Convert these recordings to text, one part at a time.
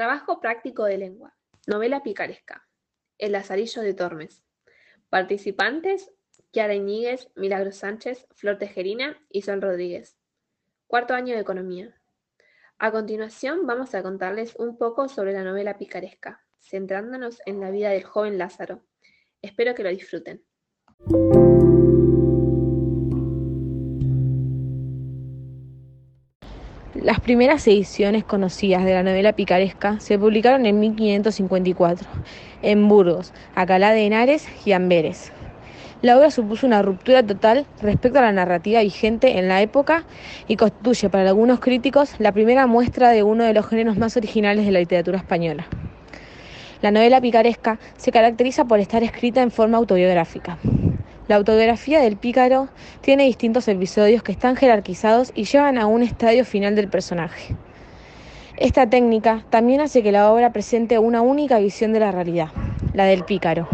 Trabajo práctico de lengua. Novela picaresca. El Lazarillo de Tormes. Participantes: Kiara Iñiguez, Milagros Sánchez, Flor Tejerina y Sol Rodríguez. Cuarto año de Economía. A continuación vamos a contarles un poco sobre la novela picaresca, centrándonos en la vida del joven Lázaro. Espero que lo disfruten. Las primeras ediciones conocidas de la novela picaresca se publicaron en 1554, en Burgos, Acalá de Henares y Amberes. La obra supuso una ruptura total respecto a la narrativa vigente en la época y constituye para algunos críticos la primera muestra de uno de los géneros más originales de la literatura española. La novela picaresca se caracteriza por estar escrita en forma autobiográfica. La autobiografía del pícaro tiene distintos episodios que están jerarquizados y llevan a un estadio final del personaje. Esta técnica también hace que la obra presente una única visión de la realidad, la del pícaro.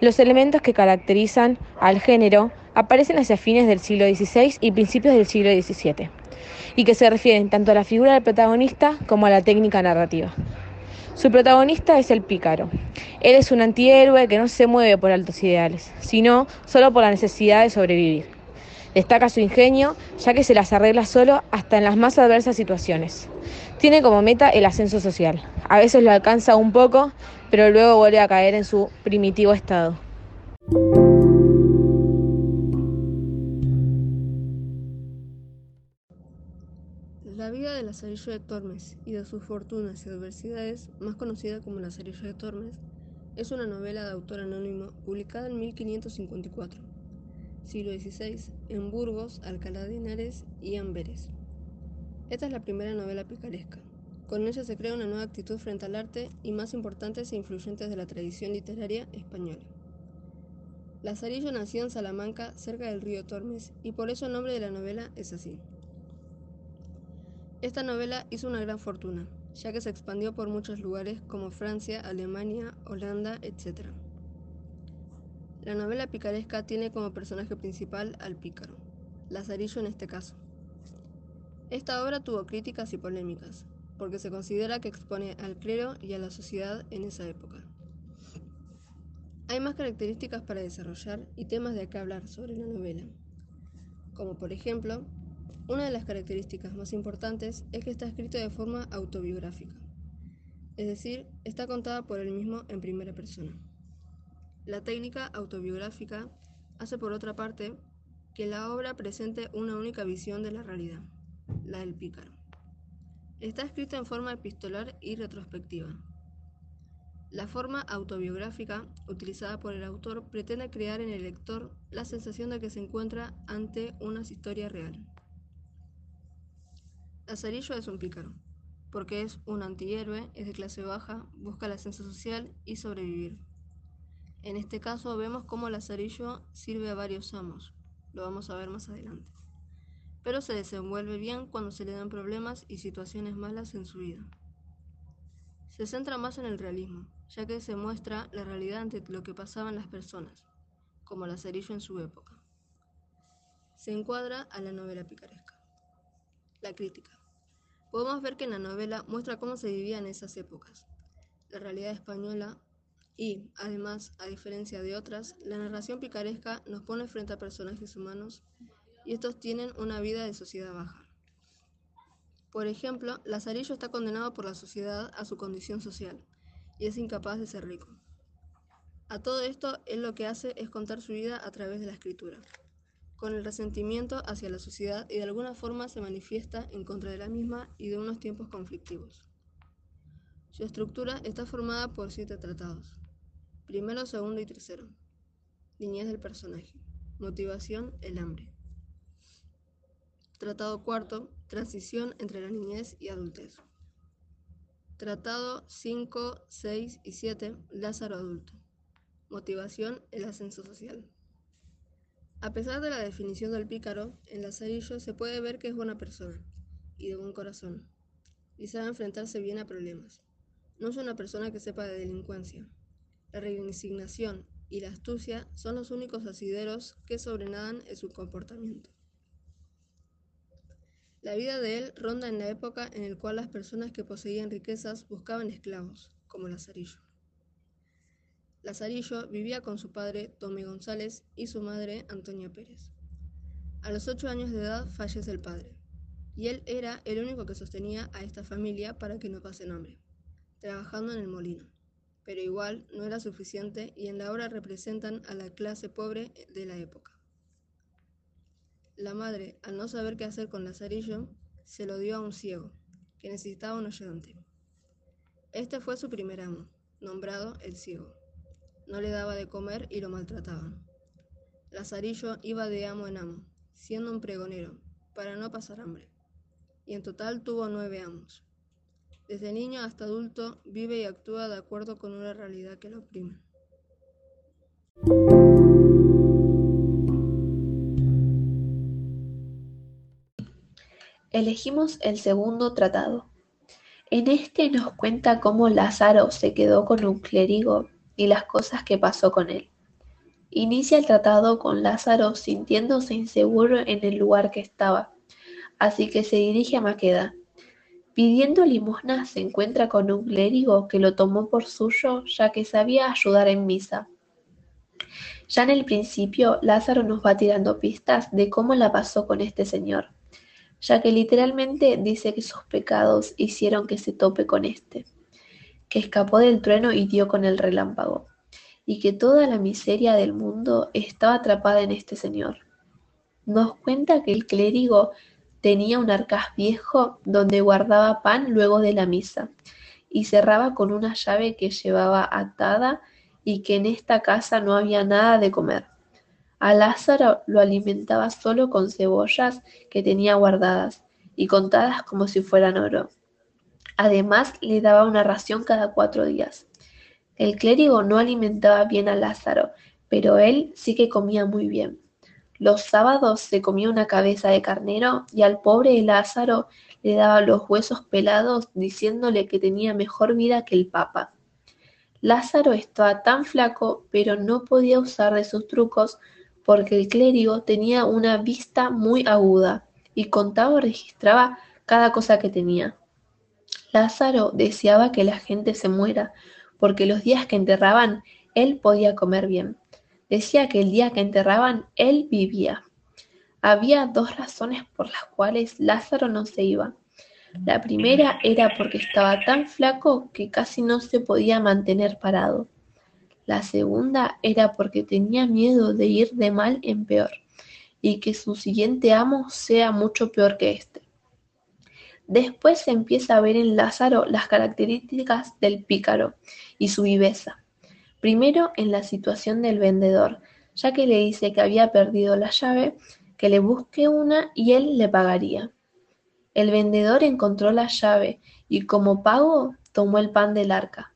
Los elementos que caracterizan al género aparecen hacia fines del siglo XVI y principios del siglo XVII, y que se refieren tanto a la figura del protagonista como a la técnica narrativa. Su protagonista es el pícaro. Él es un antihéroe que no se mueve por altos ideales, sino solo por la necesidad de sobrevivir. Destaca su ingenio, ya que se las arregla solo hasta en las más adversas situaciones. Tiene como meta el ascenso social. A veces lo alcanza un poco, pero luego vuelve a caer en su primitivo estado. Lazarillo de Tormes y de sus fortunas y adversidades, más conocida como Lazarillo de Tormes, es una novela de autor anónimo publicada en 1554, siglo XVI, en Burgos, Alcalá de Henares y Amberes. Esta es la primera novela picaresca. Con ella se crea una nueva actitud frente al arte y más importantes e influyentes de la tradición literaria española. Lazarillo nació en Salamanca, cerca del río Tormes, y por eso el nombre de la novela es así. Esta novela hizo una gran fortuna, ya que se expandió por muchos lugares como Francia, Alemania, Holanda, etc. La novela picaresca tiene como personaje principal al pícaro, Lazarillo en este caso. Esta obra tuvo críticas y polémicas, porque se considera que expone al clero y a la sociedad en esa época. Hay más características para desarrollar y temas de qué hablar sobre la novela, como por ejemplo una de las características más importantes es que está escrito de forma autobiográfica, es decir, está contada por él mismo en primera persona. La técnica autobiográfica hace por otra parte que la obra presente una única visión de la realidad, la del pícaro. Está escrita en forma epistolar y retrospectiva. La forma autobiográfica utilizada por el autor pretende crear en el lector la sensación de que se encuentra ante una historia real. Lazarillo es un pícaro, porque es un antihéroe, es de clase baja, busca el ascenso social y sobrevivir. En este caso vemos cómo Lazarillo sirve a varios amos, lo vamos a ver más adelante, pero se desenvuelve bien cuando se le dan problemas y situaciones malas en su vida. Se centra más en el realismo, ya que se muestra la realidad ante lo que pasaban las personas, como Lazarillo en su época. Se encuadra a la novela picaresca. La crítica. Podemos ver que en la novela muestra cómo se vivía en esas épocas, la realidad española y, además, a diferencia de otras, la narración picaresca nos pone frente a personajes humanos y estos tienen una vida de sociedad baja. Por ejemplo, Lazarillo está condenado por la sociedad a su condición social y es incapaz de ser rico. A todo esto, él lo que hace es contar su vida a través de la escritura con el resentimiento hacia la sociedad y de alguna forma se manifiesta en contra de la misma y de unos tiempos conflictivos. Su estructura está formada por siete tratados. Primero, segundo y tercero. Niñez del personaje. Motivación, el hambre. Tratado cuarto, transición entre la niñez y adultez. Tratado 5, 6 y 7, Lázaro adulto. Motivación, el ascenso social. A pesar de la definición del pícaro, en Lazarillo se puede ver que es buena persona y de buen corazón, y sabe enfrentarse bien a problemas. No es una persona que sepa de delincuencia. La resignación y la astucia son los únicos asideros que sobrenadan en su comportamiento. La vida de él ronda en la época en la cual las personas que poseían riquezas buscaban esclavos, como Lazarillo. Lazarillo vivía con su padre, Tomé González, y su madre, Antonia Pérez. A los ocho años de edad fallece el padre, y él era el único que sostenía a esta familia para que no pasen hambre, trabajando en el molino. Pero igual no era suficiente y en la obra representan a la clase pobre de la época. La madre, al no saber qué hacer con Lazarillo, se lo dio a un ciego, que necesitaba un ayudante. Este fue su primer amo, nombrado el ciego. No le daba de comer y lo maltrataban. Lazarillo iba de amo en amo, siendo un pregonero, para no pasar hambre. Y en total tuvo nueve amos. Desde niño hasta adulto vive y actúa de acuerdo con una realidad que lo oprime. Elegimos el segundo tratado. En este nos cuenta cómo Lázaro se quedó con un clérigo y las cosas que pasó con él. Inicia el tratado con Lázaro sintiéndose inseguro en el lugar que estaba, así que se dirige a Maqueda. Pidiendo limosna se encuentra con un clérigo que lo tomó por suyo ya que sabía ayudar en misa. Ya en el principio Lázaro nos va tirando pistas de cómo la pasó con este señor ya que literalmente dice que sus pecados hicieron que se tope con éste, que escapó del trueno y dio con el relámpago, y que toda la miseria del mundo estaba atrapada en este señor. Nos cuenta que el clérigo tenía un arcaz viejo donde guardaba pan luego de la misa, y cerraba con una llave que llevaba atada y que en esta casa no había nada de comer. A Lázaro lo alimentaba solo con cebollas que tenía guardadas y contadas como si fueran oro. Además le daba una ración cada cuatro días. El clérigo no alimentaba bien a Lázaro, pero él sí que comía muy bien. Los sábados se comía una cabeza de carnero y al pobre Lázaro le daba los huesos pelados diciéndole que tenía mejor vida que el Papa. Lázaro estaba tan flaco, pero no podía usar de sus trucos porque el clérigo tenía una vista muy aguda y contaba o registraba cada cosa que tenía. Lázaro deseaba que la gente se muera, porque los días que enterraban él podía comer bien. Decía que el día que enterraban él vivía. Había dos razones por las cuales Lázaro no se iba. La primera era porque estaba tan flaco que casi no se podía mantener parado. La segunda era porque tenía miedo de ir de mal en peor y que su siguiente amo sea mucho peor que éste. Después se empieza a ver en Lázaro las características del pícaro y su viveza. Primero en la situación del vendedor, ya que le dice que había perdido la llave, que le busque una y él le pagaría. El vendedor encontró la llave y como pago tomó el pan del arca.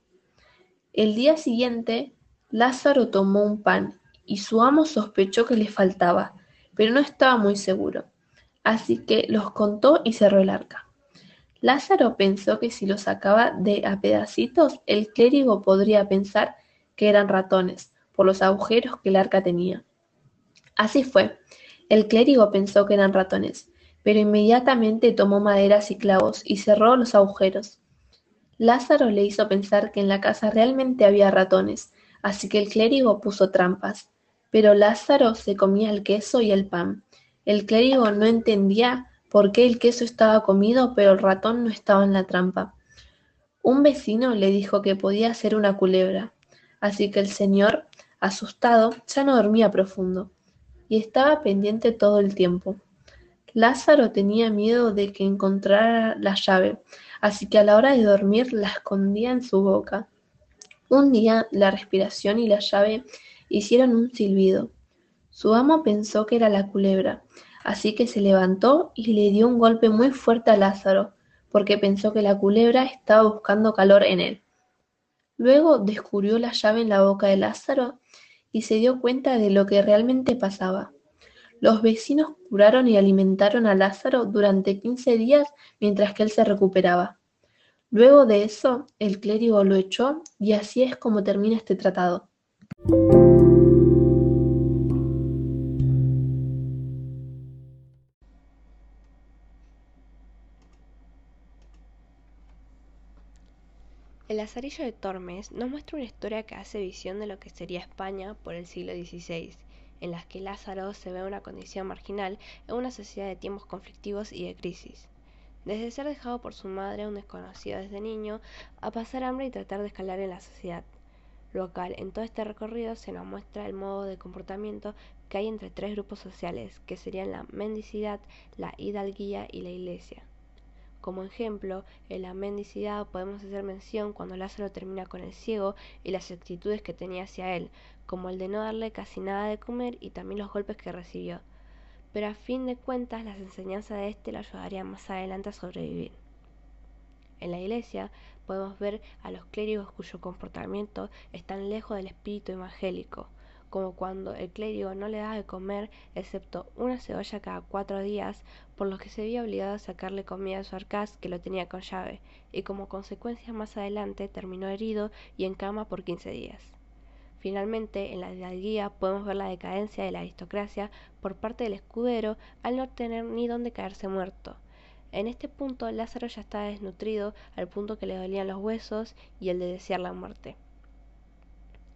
El día siguiente Lázaro tomó un pan, y su amo sospechó que le faltaba, pero no estaba muy seguro, así que los contó y cerró el arca. Lázaro pensó que si lo sacaba de a pedacitos, el clérigo podría pensar que eran ratones, por los agujeros que el arca tenía. Así fue. El clérigo pensó que eran ratones, pero inmediatamente tomó maderas y clavos y cerró los agujeros. Lázaro le hizo pensar que en la casa realmente había ratones, Así que el clérigo puso trampas. Pero Lázaro se comía el queso y el pan. El clérigo no entendía por qué el queso estaba comido, pero el ratón no estaba en la trampa. Un vecino le dijo que podía ser una culebra, así que el señor, asustado, ya no dormía profundo, y estaba pendiente todo el tiempo. Lázaro tenía miedo de que encontrara la llave, así que a la hora de dormir la escondía en su boca. Un día la respiración y la llave hicieron un silbido. Su amo pensó que era la culebra, así que se levantó y le dio un golpe muy fuerte a Lázaro, porque pensó que la culebra estaba buscando calor en él. Luego descubrió la llave en la boca de Lázaro y se dio cuenta de lo que realmente pasaba. Los vecinos curaron y alimentaron a Lázaro durante quince días mientras que él se recuperaba. Luego de eso, el clérigo lo echó y así es como termina este tratado. El Lazarillo de Tormes nos muestra una historia que hace visión de lo que sería España por el siglo XVI, en las que Lázaro se ve en una condición marginal en una sociedad de tiempos conflictivos y de crisis. Desde ser dejado por su madre, un desconocido desde niño, a pasar hambre y tratar de escalar en la sociedad local. En todo este recorrido se nos muestra el modo de comportamiento que hay entre tres grupos sociales, que serían la mendicidad, la hidalguía y la iglesia. Como ejemplo, en la mendicidad podemos hacer mención cuando Lázaro termina con el ciego y las actitudes que tenía hacia él, como el de no darle casi nada de comer y también los golpes que recibió. Pero a fin de cuentas las enseñanzas de este lo ayudarían más adelante a sobrevivir. En la iglesia podemos ver a los clérigos cuyo comportamiento están lejos del espíritu evangélico, como cuando el clérigo no le da de comer excepto una cebolla cada cuatro días, por lo que se vio obligado a sacarle comida a su arcaz que lo tenía con llave, y como consecuencia más adelante terminó herido y en cama por quince días. Finalmente, en la hidalguía podemos ver la decadencia de la aristocracia por parte del escudero al no tener ni dónde caerse muerto. En este punto Lázaro ya estaba desnutrido al punto que le dolían los huesos y el de desear la muerte.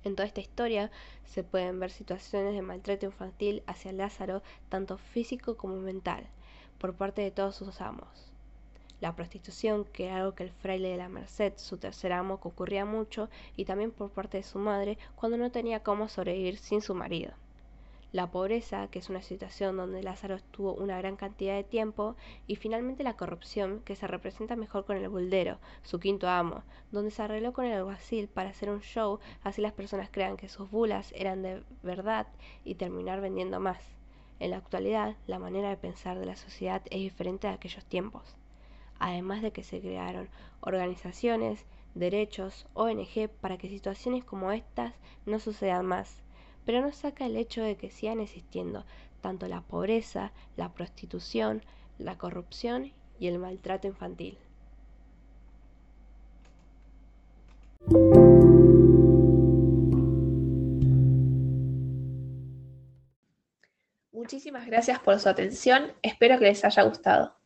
En toda esta historia se pueden ver situaciones de maltrato infantil hacia Lázaro, tanto físico como mental, por parte de todos sus amos. La prostitución, que era algo que el fraile de la Merced, su tercer amo, ocurría mucho, y también por parte de su madre, cuando no tenía cómo sobrevivir sin su marido la pobreza, que es una situación donde Lázaro estuvo una gran cantidad de tiempo, y finalmente la corrupción, que se representa mejor con el buldero, su quinto amo, donde se arregló con el alguacil para hacer un show, así las personas crean que sus bulas eran de verdad y terminar vendiendo más. En la actualidad, la manera de pensar de la sociedad es diferente de aquellos tiempos. Además de que se crearon organizaciones, derechos, ONG para que situaciones como estas no sucedan más pero no saca el hecho de que sigan existiendo tanto la pobreza, la prostitución, la corrupción y el maltrato infantil. Muchísimas gracias por su atención, espero que les haya gustado.